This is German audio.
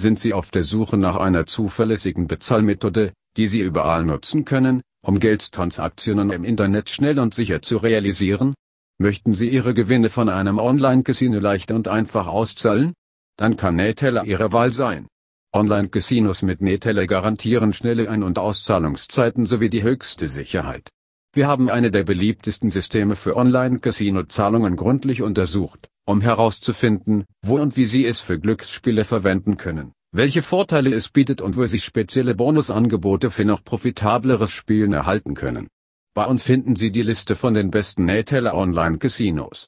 Sind Sie auf der Suche nach einer zuverlässigen Bezahlmethode, die Sie überall nutzen können, um Geldtransaktionen im Internet schnell und sicher zu realisieren? Möchten Sie Ihre Gewinne von einem Online-Casino leicht und einfach auszahlen? Dann kann Neteller Ihre Wahl sein. Online-Casinos mit Neteller garantieren schnelle Ein- und Auszahlungszeiten sowie die höchste Sicherheit. Wir haben eine der beliebtesten Systeme für Online-Casino-Zahlungen gründlich untersucht, um herauszufinden, wo und wie Sie es für Glücksspiele verwenden können, welche Vorteile es bietet und wo Sie spezielle Bonusangebote für noch profitableres Spielen erhalten können. Bei uns finden Sie die Liste von den besten Neteller Online-Casinos.